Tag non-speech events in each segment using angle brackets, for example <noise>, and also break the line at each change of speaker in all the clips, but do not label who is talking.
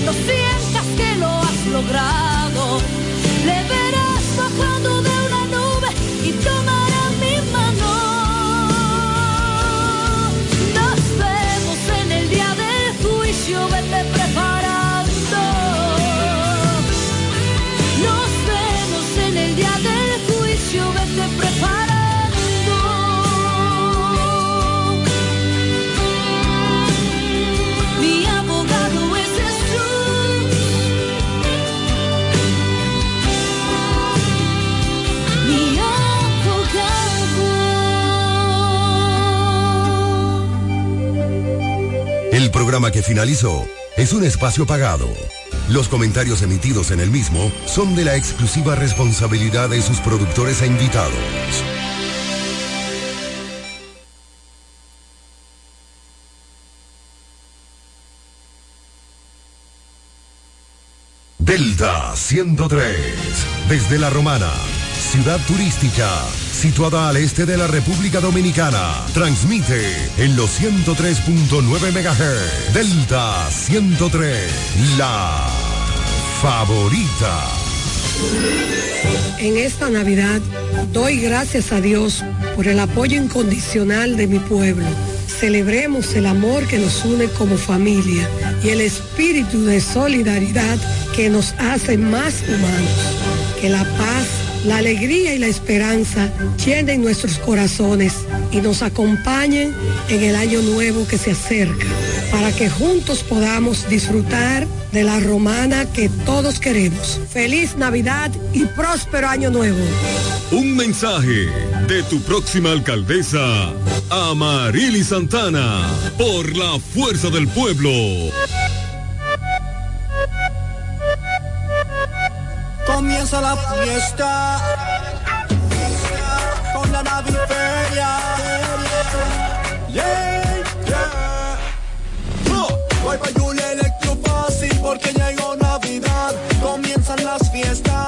Cuando sientas que lo has logrado,
programa que finalizó es un espacio pagado. Los comentarios emitidos en el mismo son de la exclusiva responsabilidad de sus productores e invitados. Delta 103, desde La Romana, ciudad turística, situada al este de la República Dominicana, transmite en los 103.9 MHz. Delta 103, la favorita.
En esta Navidad doy gracias a Dios por el apoyo incondicional de mi pueblo. Celebremos el amor que nos une como familia y el espíritu de solidaridad que nos hace más humanos. Que la paz, la alegría y la esperanza llenen nuestros corazones y nos acompañen en el año nuevo que se acerca, para que juntos podamos disfrutar de la romana que todos queremos. Feliz Navidad y próspero año nuevo.
Un mensaje de tu próxima alcaldesa, Amarili Santana, por la fuerza del pueblo.
Comienza la fiesta con la naviferia. Yeah, yeah. Oh, voy pa' porque llegó Navidad. Comienzan las fiestas,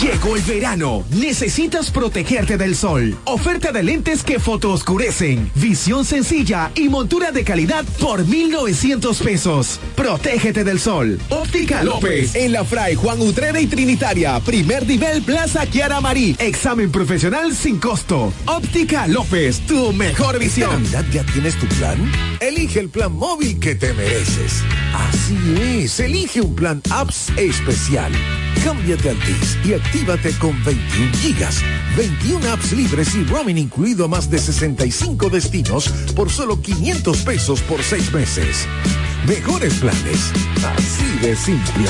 Llegó el verano. Necesitas protegerte del sol. Oferta de lentes que fotooscurecen. Visión sencilla y montura de calidad por 1,900 pesos. Protégete del sol. Óptica López. En la Fray Juan Utrera y Trinitaria. Primer nivel Plaza Kiara Marí. Examen profesional sin costo. Óptica López. Tu mejor visión.
Ya tienes tu plan? Elige el plan móvil que te mereces. Así es. Elige un plan apps especial. Cámbiate a Altis y actívate con 21 gigas, 21 apps libres y roaming incluido a más de 65 destinos por solo 500 pesos por 6 meses. Mejores planes, así de simple.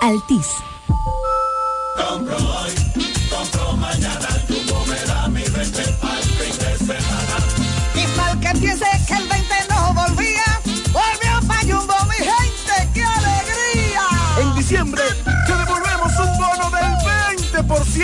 Altis.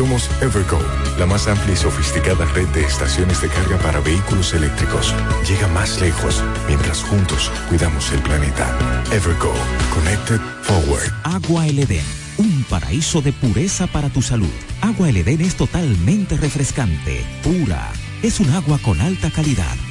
Somos Evergo, la más amplia y sofisticada red de estaciones de carga para vehículos eléctricos. Llega más lejos mientras juntos cuidamos el planeta. Evergo, Connected Forward.
Agua El Edén, un paraíso de pureza para tu salud. Agua El Edén es totalmente refrescante, pura. Es un agua con alta calidad,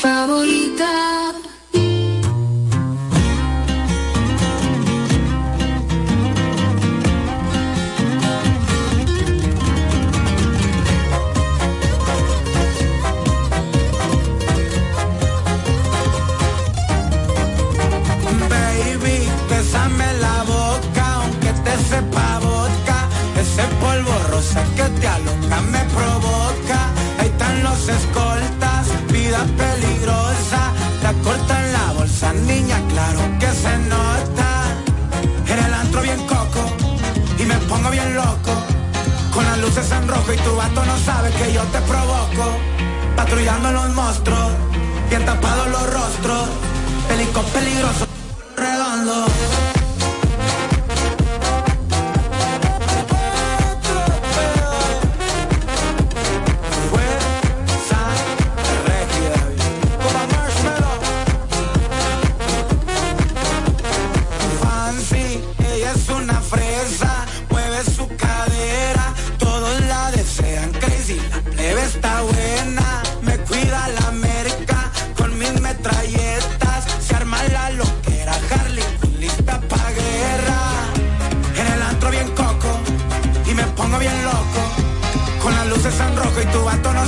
Favorita.
Luces en rojo y tu vato no sabe que yo te provoco. Patrullando los monstruos, bien tapados los rostros. Pelicos peligrosos,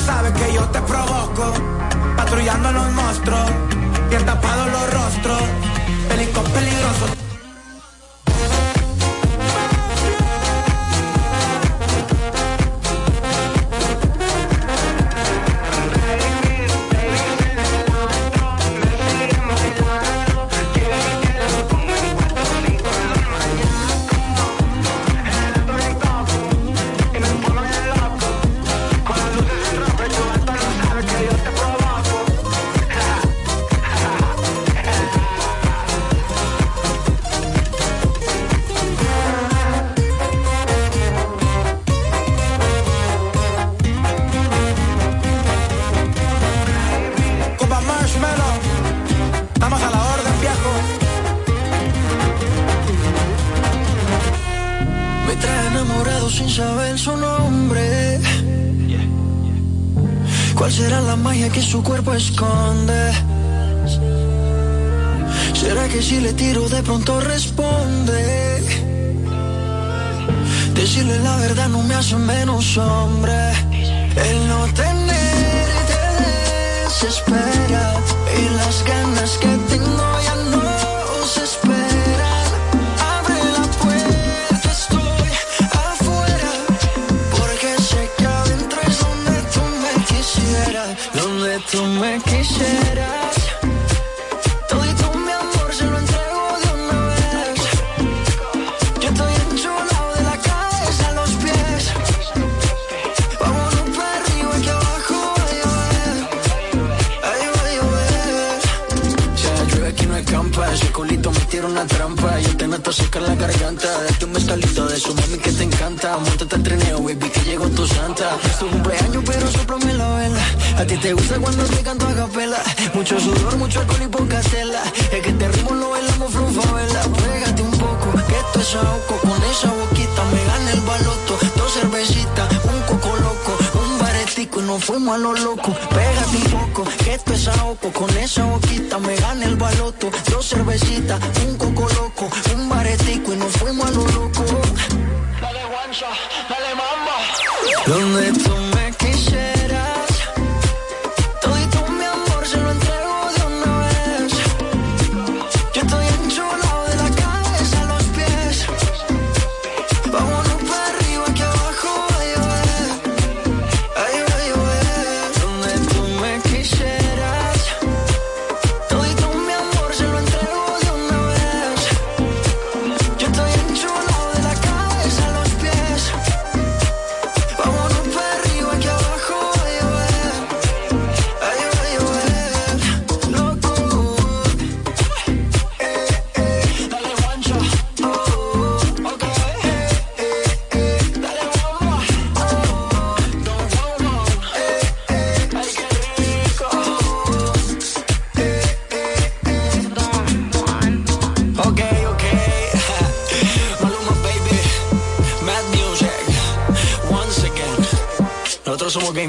sabes que yo
te provoco, patrullando los monstruos. canto a capela. Mucho sudor, mucho alcohol y poca tela. Es que este ritmo lo bailamos frufa vela. Pégate un poco, que esto es ahogo. Con esa boquita me gana el baloto. Dos cervecitas, un coco loco, un baretico y nos fuimos a lo loco. Pégate un poco, que esto es ahogo. Con esa boquita me gana el baloto. Dos cervecitas, un coco loco, un baretico y nos fuimos a lo loco. Dale guancha, dale mamba.
¿Dónde tú?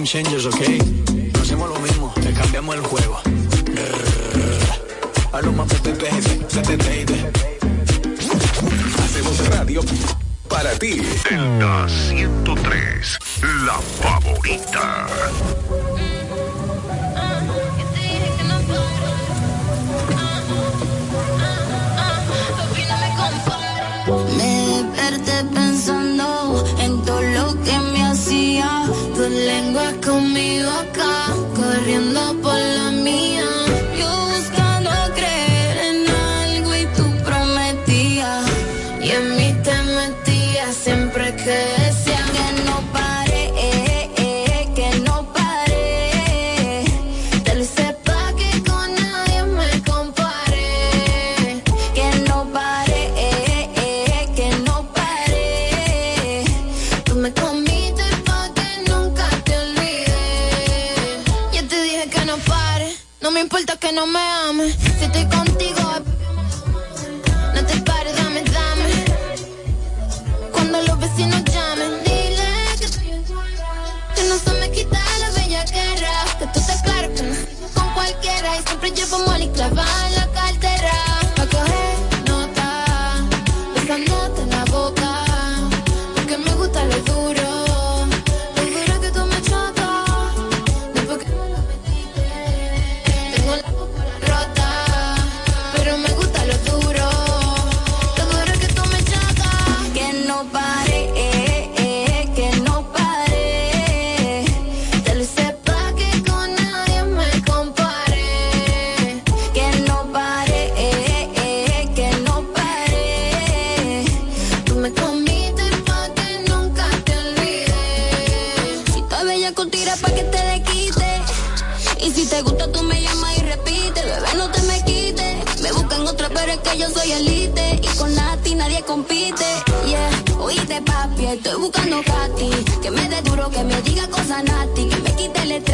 changes, okay? no
me ames. Que me dé duro, que me diga cosas Nati. Que me quite el estrés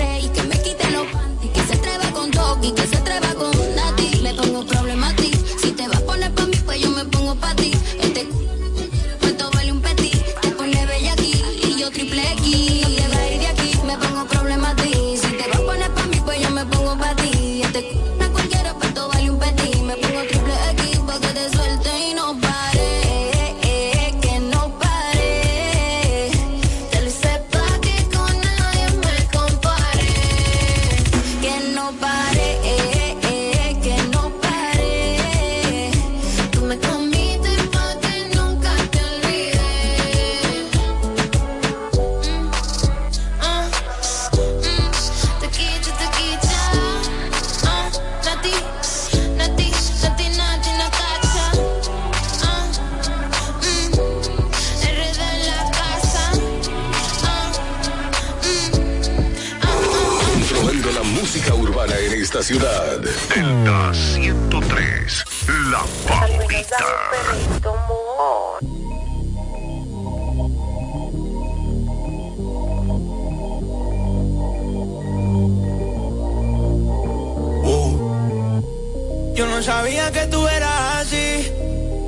sabía que tú eras así.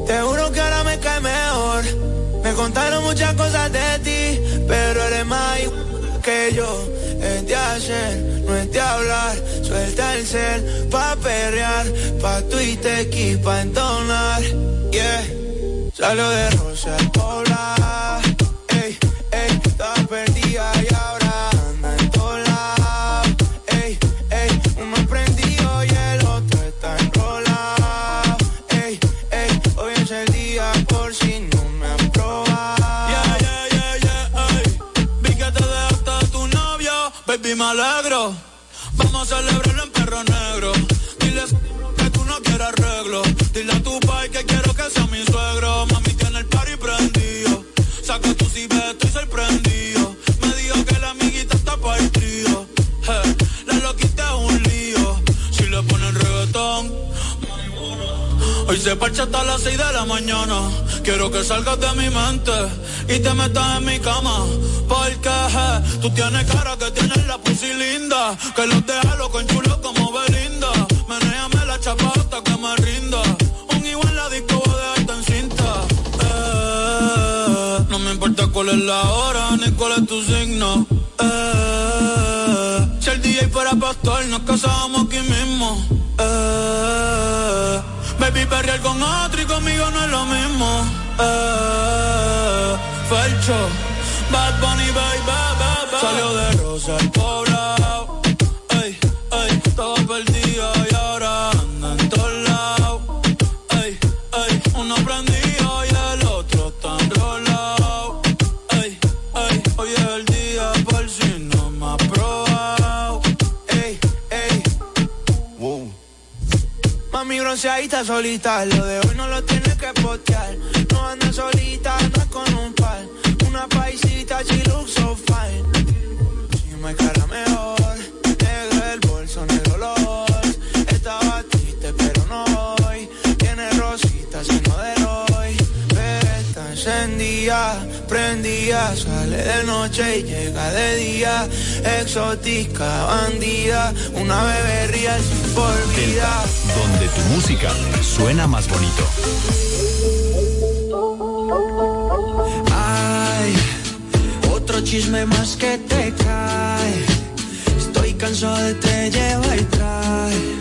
Te juro que ahora me cae mejor. Me contaron muchas cosas de ti, pero eres más que yo. Es de hacer, no es de hablar. Suelta el cel pa' perrear, pa' Twitter y pa' entonar. Yeah, salió de
Vamos Quiero que salgas de mi mente y te metas en mi cama. Porque tú tienes cara que tienes la pussy linda. Que los deja loco en chulo como Belinda. Menéame la chapa hasta que me rinda. Un igual la disco voy a dejarte en cinta. Eh, no me importa cuál es la hora ni cuál es tu signo. Eh, si el DJ fuera pastor, nos casábamos perrear con otro y conmigo no es lo mismo. Eh, Felcho, Bad Bunny, baby, baby. Salió de Rosa al poblado.
Bronceadita solita, lo de hoy no lo tienes que postear. No anda solita, anda con un par. Una paisita, she looks so fine. Sale de noche y llega de día. Exótica, bandida, una bebé real sin por vida.
Donde tu música suena más bonito.
Ay, otro chisme más que te cae. Estoy cansado de te lleva y trae.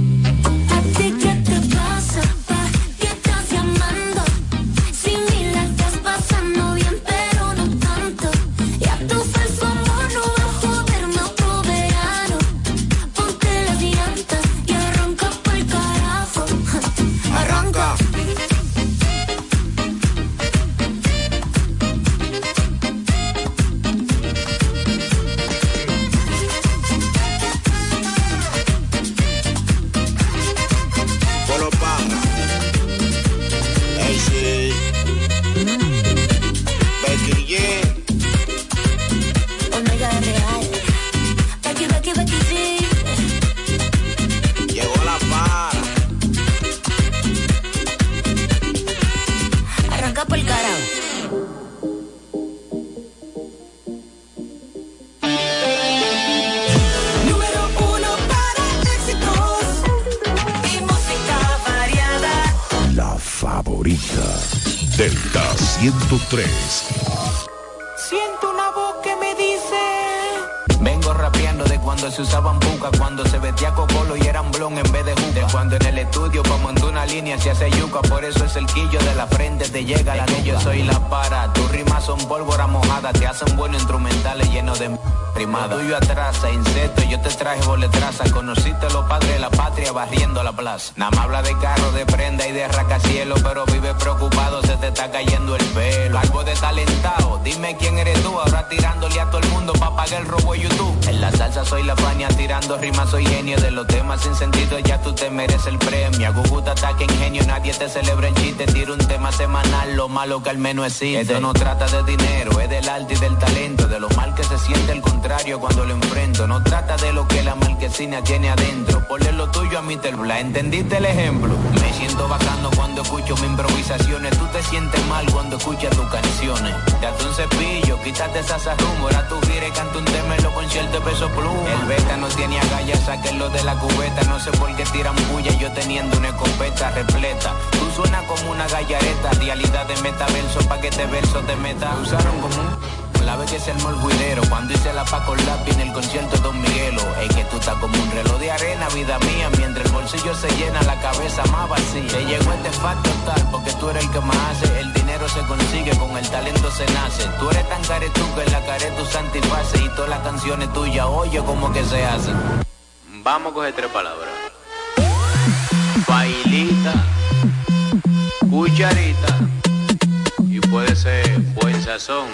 Estudio pa' montar una línea se hace yuca, por eso es el quillo de la frente te llega la que yo soy la para. Tus rimas son pólvora mojada, te hacen buenos instrumentales llenos de rimada. Tuyo atrasa, insecto, yo te traje boletraza. Conociste a los padres de la patria barriendo la plaza. Nada más habla de carro, de prenda y de racacielo, pero vive preocupado, se te está cayendo el pelo. Algo de talentado, dime quién eres tú, ahora tirándole a todo el mundo pa' pagar el robo de YouTube. En la salsa soy la paña, tirando rimas soy genio de los temas sin sentido, ya tú te merece el premio. A Guguta ataque ingenio, nadie te celebra el chiste. Tira un tema semanal, lo malo que al menos existe. Esto no trata de dinero, es del arte y del talento. De lo mal que se siente el contrario cuando lo enfrento. No trata de lo que la marquesina tiene adentro. Ponle lo tuyo a Mr. Bla, ¿entendiste el ejemplo? Me siento bacano cuando escucho mis improvisaciones. Tú te sientes mal cuando escuchas tus canciones. Date un cepillo, quítate esas rumores. tú gira y canta un tema en los conciertos peso pluma. El beta no tiene agallas, sáquenlo de la cubeta. No sé por qué tiran bulla yo teniendo una escopeta repleta. Tú suenas como una gallareta, realidad de metaverso pa' que te verso te meta. Usaron como un la vez que se armó el juidero Cuando hice la Paco Lápiz en el concierto de Don Miguelo. Es que tú estás como un reloj de arena, vida mía. Mientras el bolsillo se llena, la cabeza más vacía. Te llegó este facto tal porque tú eres el que más hace. El dinero se consigue, con el talento se nace. Tú eres tan caretú que en la care tu santiface Y todas las canciones tuyas, oye como que se hacen. Vamos a coger tres palabras. Bailita Cucharita. Y puede ser buen sazón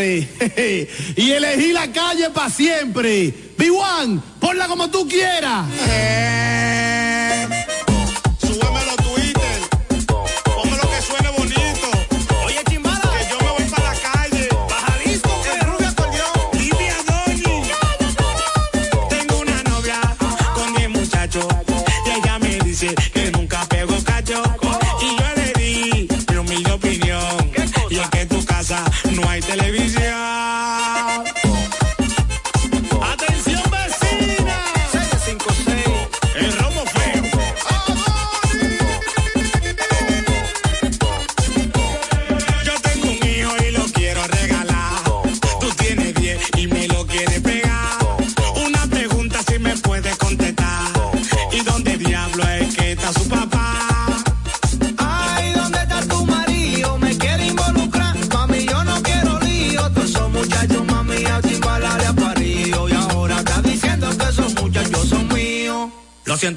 <laughs> y
elegí la calle para siempre. B1, ponla como tú quieras.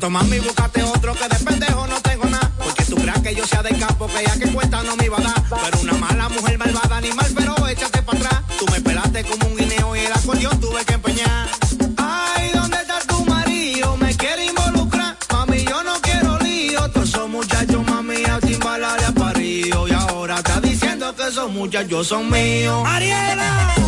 Siento mami, búscate otro que de pendejo no tengo nada. Porque tú creas que yo sea de campo, que ya que cuenta no me iba a dar. Pero una mala mujer malvada, animal, pero échate para atrás. Tú me pelaste como un guineo y el acordeón tuve que empeñar. Ay, ¿dónde está tu marido? Me quiere involucrar. Mami, yo no quiero lío. Todos esos muchachos, mami, a chimbalar a parío. Y ahora está diciendo que esos muchachos son míos. ¡Ariela!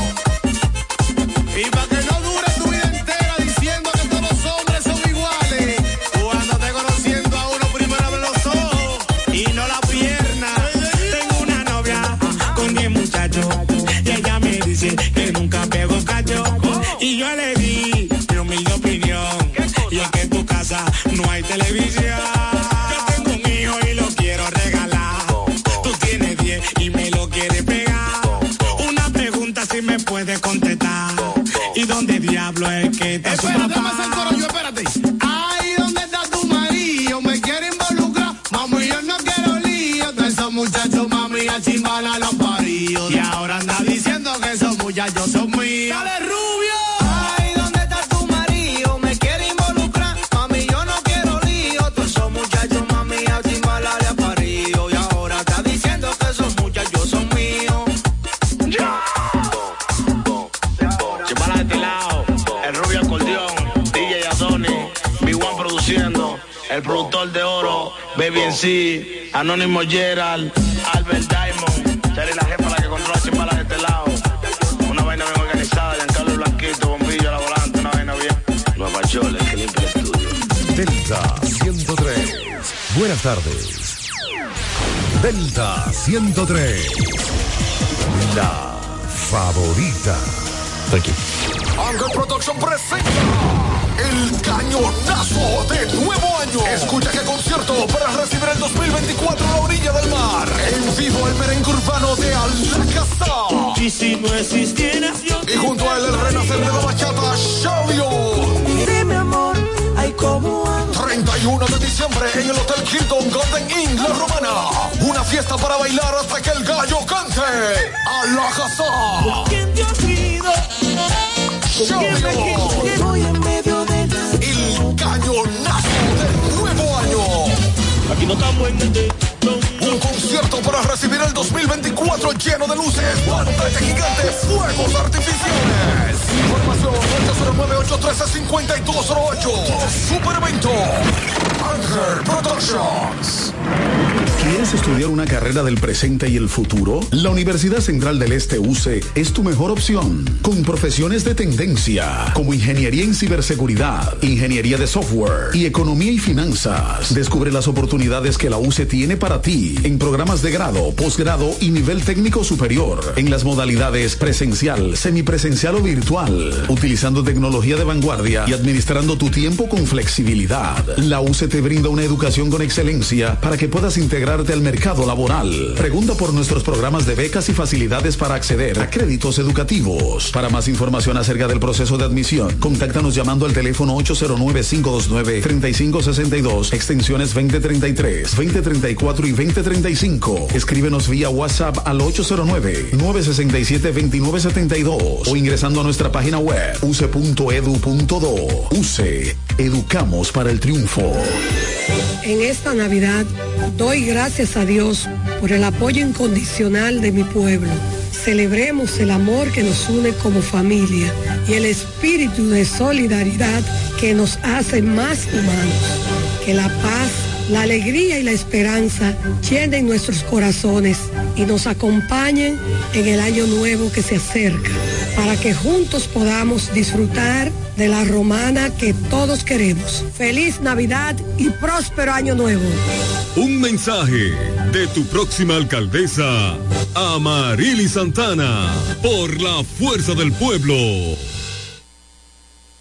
Baby en sí, Anónimo Gerald, Albert Diamond, Charlie la jefa la que controla chimbalas de este lado. Una vaina bien organizada, Giancarlo Blanquito, bombillo a la volante, una vaina bien. Nueva Chole, que limpia el estudio.
Delta 103. Buenas tardes. Delta 103. La favorita.
Aquí. Ángel Production presenta el cañonazo de nuevo año. Escucha para recibir el 2024 a la orilla del mar. En vivo el merengue urbano de Alacazá.
Y si no existieras yo.
Y junto a él el renacer de la bachata, Shavio.
Dime amor, ay como amo.
31 de diciembre en el Hotel Hilton Golden Inn, La Romana. Una fiesta para bailar hasta que el gallo cante. Alacazá.
¿Quién te en medio de
El cañonazo.
Aquí no estamos en el
Un concierto para recibir el 2024 lleno de luces, pantalla gigante, fuegos artificiales. Información 809-813-5208. Super evento. Ángel Productions.
¿Quieres estudiar una carrera del presente y el futuro? La Universidad Central del Este UCE es tu mejor opción, con profesiones de tendencia, como ingeniería en ciberseguridad, ingeniería de software y economía y finanzas. Descubre las oportunidades que la UCE tiene para ti en programas de grado, posgrado y nivel técnico superior, en las modalidades presencial, semipresencial o virtual, utilizando tecnología de vanguardia y administrando tu tiempo con flexibilidad. La UCE te brinda una educación con excelencia para que puedas integrarte al mercado laboral. Pregunta por nuestros programas de becas y facilidades para acceder a créditos educativos. Para más información acerca del proceso de admisión, contáctanos llamando al teléfono 809-529-3562, extensiones 2033, 2034 y 2035. Escríbenos vía WhatsApp al 809-967-2972 o ingresando a nuestra página web use.edu.do. UCE, educamos para el triunfo.
En esta Navidad doy gracias a Dios por el apoyo incondicional de mi pueblo. Celebremos el amor que nos une como familia y el espíritu de solidaridad que nos hace más humanos. Que la paz, la alegría y la esperanza llenen nuestros corazones y nos acompañen en el año nuevo que se acerca, para que juntos podamos disfrutar de la romana que todos queremos. Feliz Navidad y próspero año nuevo.
Un mensaje de tu próxima alcaldesa, Amarili Santana, por la fuerza del pueblo.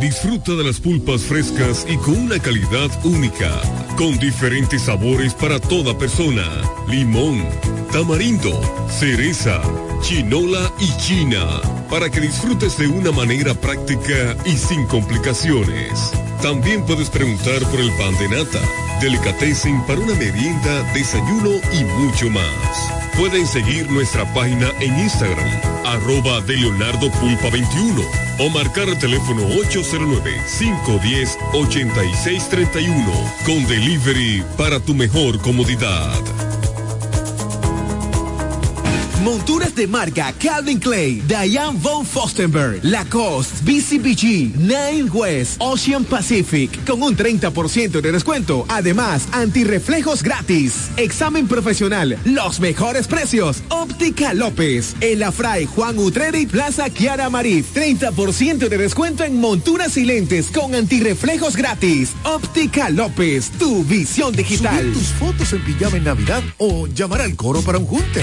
Disfruta de las pulpas frescas y con una calidad única, con diferentes sabores para toda persona. Limón, tamarindo, cereza, chinola y china, para que disfrutes de una manera práctica y sin complicaciones. También puedes preguntar por el pan de nata, delicatessen para una merienda, desayuno y mucho más. Pueden seguir nuestra página en Instagram, arroba de Leonardo Pulpa 21 o marcar el teléfono 809-510-8631 con delivery para tu mejor comodidad.
Monturas de marca Calvin Clay, Diane von Fostenberg, Lacoste, BCBG, Nine West, Ocean Pacific, con un 30% de descuento. Además, antirreflejos gratis. Examen profesional, los mejores precios. Óptica López, El Afray, Juan Utreri, Plaza Kiara Marit. 30% de descuento en monturas y lentes con antirreflejos gratis. Óptica López, tu visión digital.
Subir tus fotos en pijama en Navidad o llamar al coro para un junte.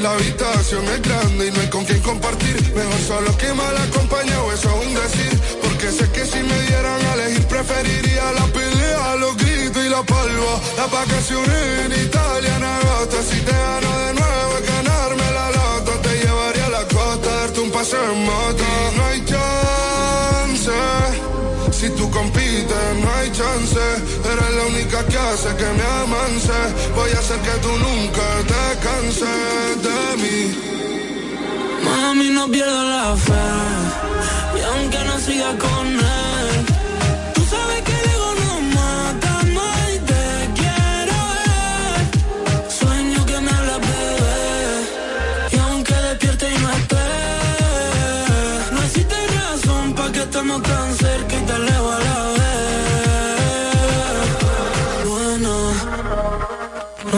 La
habitación es grande y no hay con quien compartir. Mejor solo que mal acompañado, eso es un decir. Porque sé que si me dieran a elegir, preferiría la pelea, los gritos y la palma. Las vacaciones en Italia, en agosto. Si te gano de nuevo, es ganarme la lata. Te llevaría a la costa, darte un paseo en moto compite, no hay chance. Eres la única que hace que me amance. Voy a hacer que tú nunca te canses de mí.
Mami, no pierdo la fe. Y aunque no siga con él, tú sabes que el ego no mata más y te quiero ver. Sueño que me habla, bebé. Y aunque despierte y no esté, no existe razón para que estemos tan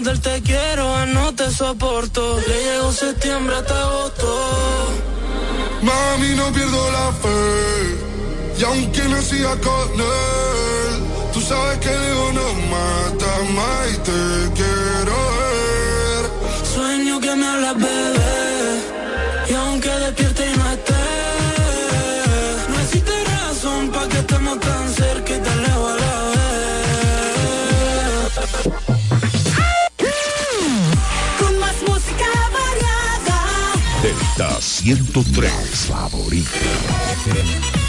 del te quiero a no te soporto. Le llegó septiembre hasta agosto.
Mami, no pierdo la fe. Y aunque no siga con él, tú sabes que el ego no mata más y te quiero ver.
Sueño que me hablas, bebé.
Delta 103, favorita.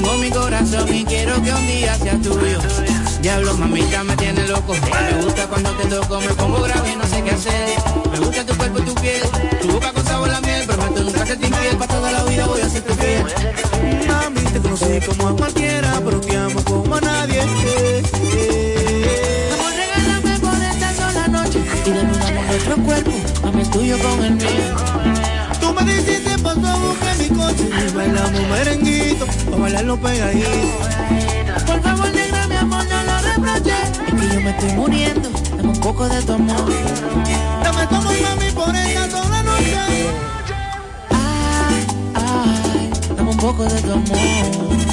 Tengo mi corazón y quiero que un día sea tuyo. Diablo, mamita, me tiene loco. Me gusta cuando te toco, me pongo grave y no sé qué hacer. Me gusta tu cuerpo y tu piel, tu boca con sabor a miel. Prometo nunca ser infiel, para toda la vida voy a ser tu fiel.
Mami, te conocí como bailarlo pegadito.
Por favor, negra, mi amor, no lo reproches. Es que yo me estoy muriendo, dame un poco de tu amor.
Dame como mami por esta sola noche.
Ay, ay, dame un poco de tu amor.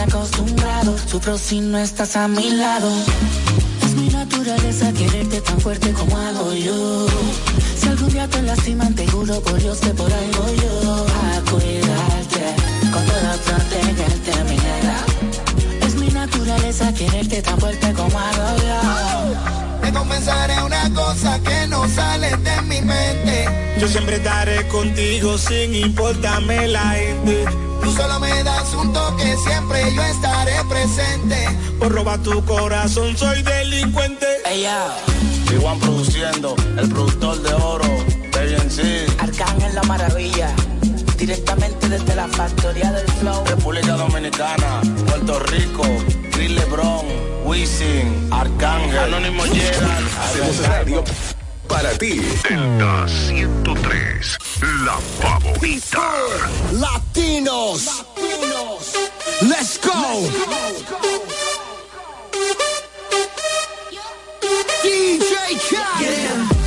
acostumbrado, sufro si no estás a mi lado. Es mi naturaleza quererte tan fuerte como hago yo. Si algún día te lastiman, te juro por Dios que por algo yo. A cuidarte, con toda protegerte, mi negra. Es mi naturaleza quererte tan fuerte como hago yo.
Te confesaré una cosa que no sale de mi mente.
Yo siempre estaré contigo sin importarme la gente.
Tú solo me das un toque, siempre yo estaré presente.
Por robar tu corazón soy delincuente.
Ella. Hey, produciendo, el productor de oro, BNC.
Arcángel la maravilla directamente desde la factoría del flow.
República Dominicana, Puerto Rico, Chris Lebron, Wisin, Arcángel, Anónimo
Hacemos radio para ti. Delta 103, la favorita.
Latinos. Latinos. Let's go.
Let's go. DJ Khaled.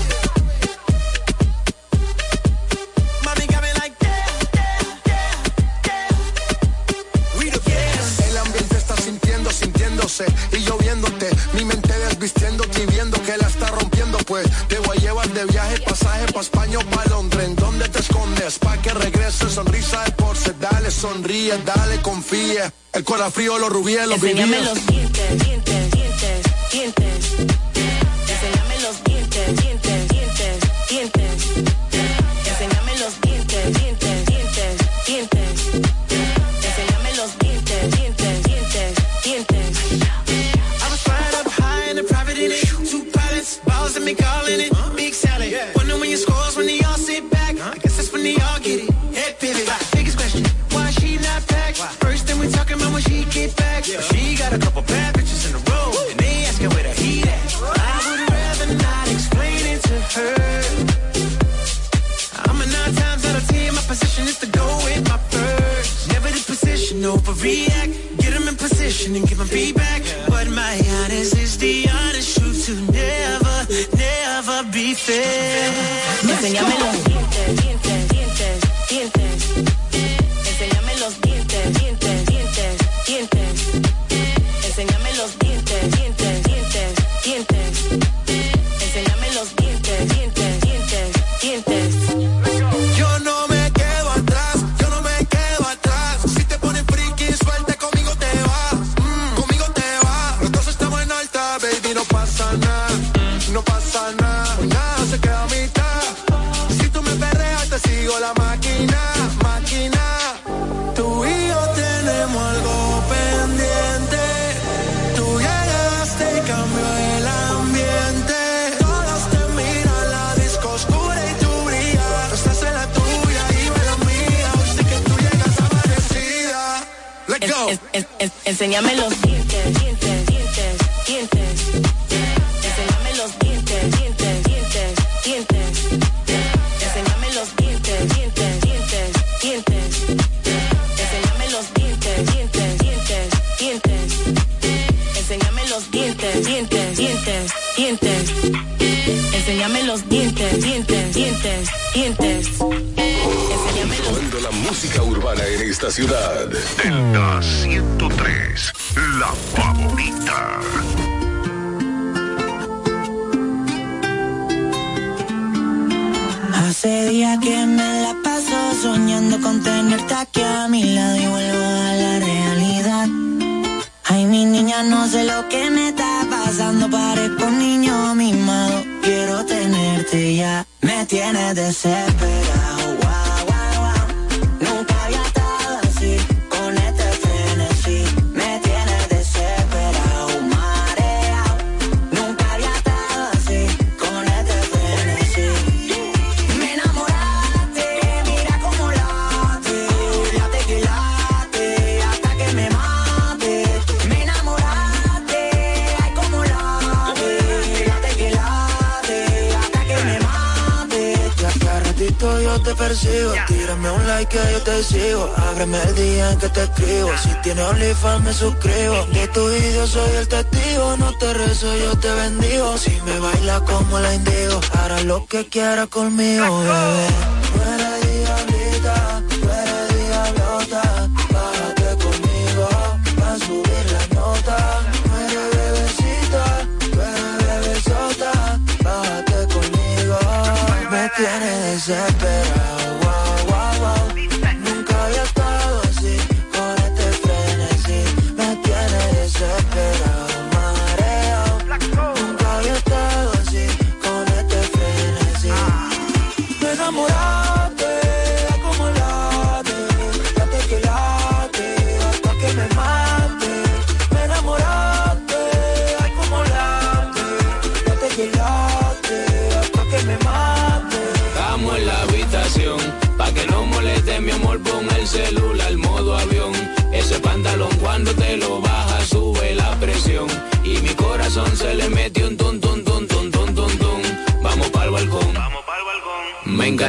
y yo viéndote, mi mente desvistiéndote y viendo que la está rompiendo, pues te voy a llevar de viaje, pasaje pa' España o pa' Londres, ¿en dónde te escondes? Pa' que regrese, sonrisa de porce, dale, sonríe, dale, confía, el corazón frío, los rubíes, los
Enséñame los dientes, dientes, dientes, dientes, enséñame los dientes, dientes.
say ¿Qué me
está pasando? Parezco un niño mimado. Quiero tenerte ya. Me tienes desesperado.
Tírame un like que yo te sigo. Ábreme el día en que te escribo. Si tienes OnlyFans me suscribo. De tu video soy el testigo. No te rezo, yo te bendigo. Si me baila como la indigo Hará lo que quiera conmigo, bebé.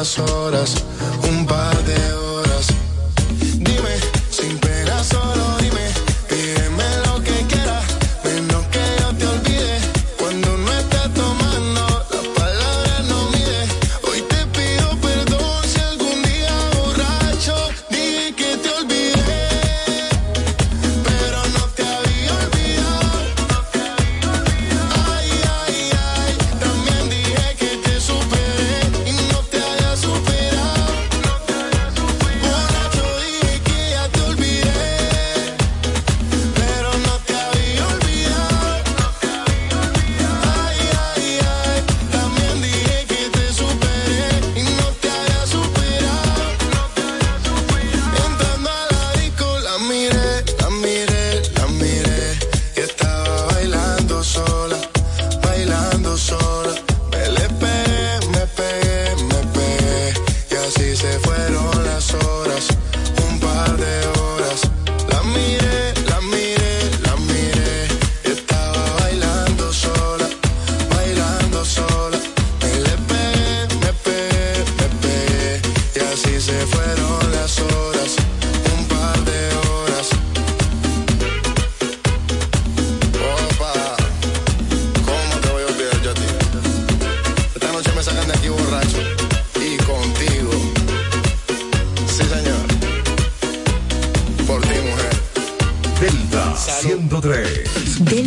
horas,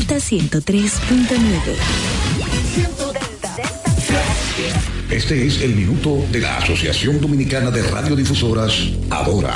Delta
103.9.
Este es el minuto de la Asociación Dominicana de Radiodifusoras, Adora.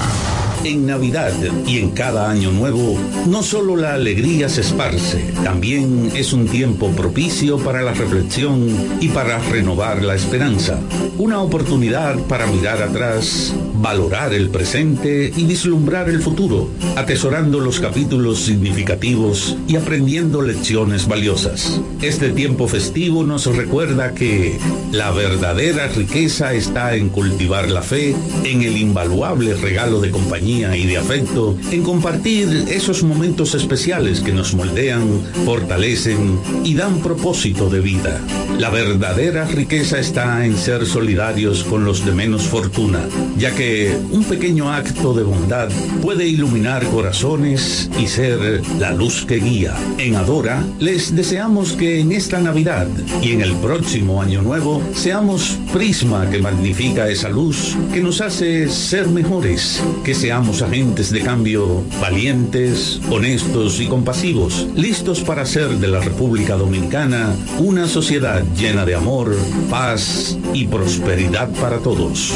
En Navidad y en cada año nuevo, no solo la alegría se esparce, también es un tiempo propicio para la reflexión y para renovar la esperanza. Una oportunidad para mirar atrás, valorar el presente y vislumbrar el futuro, atesorando los capítulos significativos y aprendiendo lecciones valiosas. Este tiempo festivo nos recuerda que la verdadera riqueza está en cultivar la fe, en el invaluable regalo de compañía y de afecto, en compartir esos momentos especiales que nos moldean, fortalecen y dan propósito de vida. La verdadera riqueza está en ser solidarios con los de menos fortuna, ya que un pequeño acto de bondad puede iluminar corazones y ser la luz que guía. En Adora les deseamos que en esta Navidad y en el próximo Año Nuevo seamos prisma que magnifica esa luz que nos hace ser mejores, que seamos agentes de cambio valientes, honestos y compasivos, listos para hacer de la República Dominicana una sociedad llena de amor, paz y prosperidad para todos.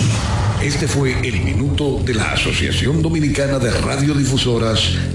Este fue el minuto de la Asociación Dominicana de Radiodifusoras,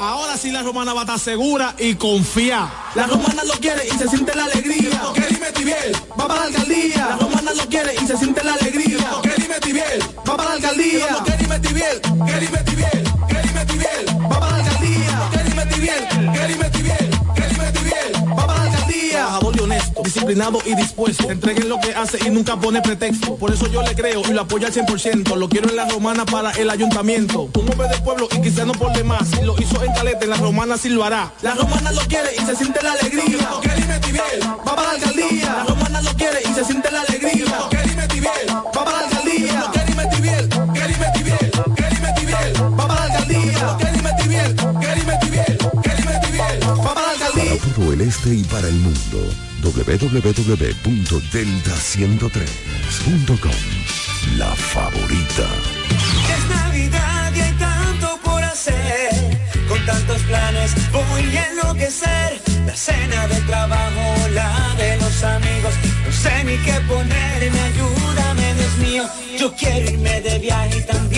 Ahora sí la romana va a estar segura y confía. La romana lo quiere y se siente la alegría. Porque dime Tibiel, va para la alcaldía. La romana lo quiere y se siente la alegría. Porque dime Tibiel, va para la alcaldía. Porque dime Tibiel, que dime Tibiel, que dime Tibiel, va para la disciplinado y dispuesto. Entreguen lo que hace y nunca pone pretexto. Por eso yo le creo y lo apoyo al 100%. Lo quiero en la romana para el ayuntamiento. Un hombre del pueblo y quizá no por demás. Si lo hizo en Caleta, en la romana sí lo hará. La romana lo quiere y se siente la alegría. Porque dime Tibiel, va para la alcaldía. La romana lo quiere y se siente la alegría. Porque dime va para la alcaldía. Va para la alcaldía. Va para la alcaldía.
Para todo el este y para el mundo, www.delta103.com. La favorita.
Es Navidad y hay tanto por hacer. Con tantos planes voy a enloquecer. La cena de trabajo, la de los amigos. No sé ni qué ponerme, ayúdame, Dios mío. Yo quiero irme de viaje también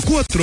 44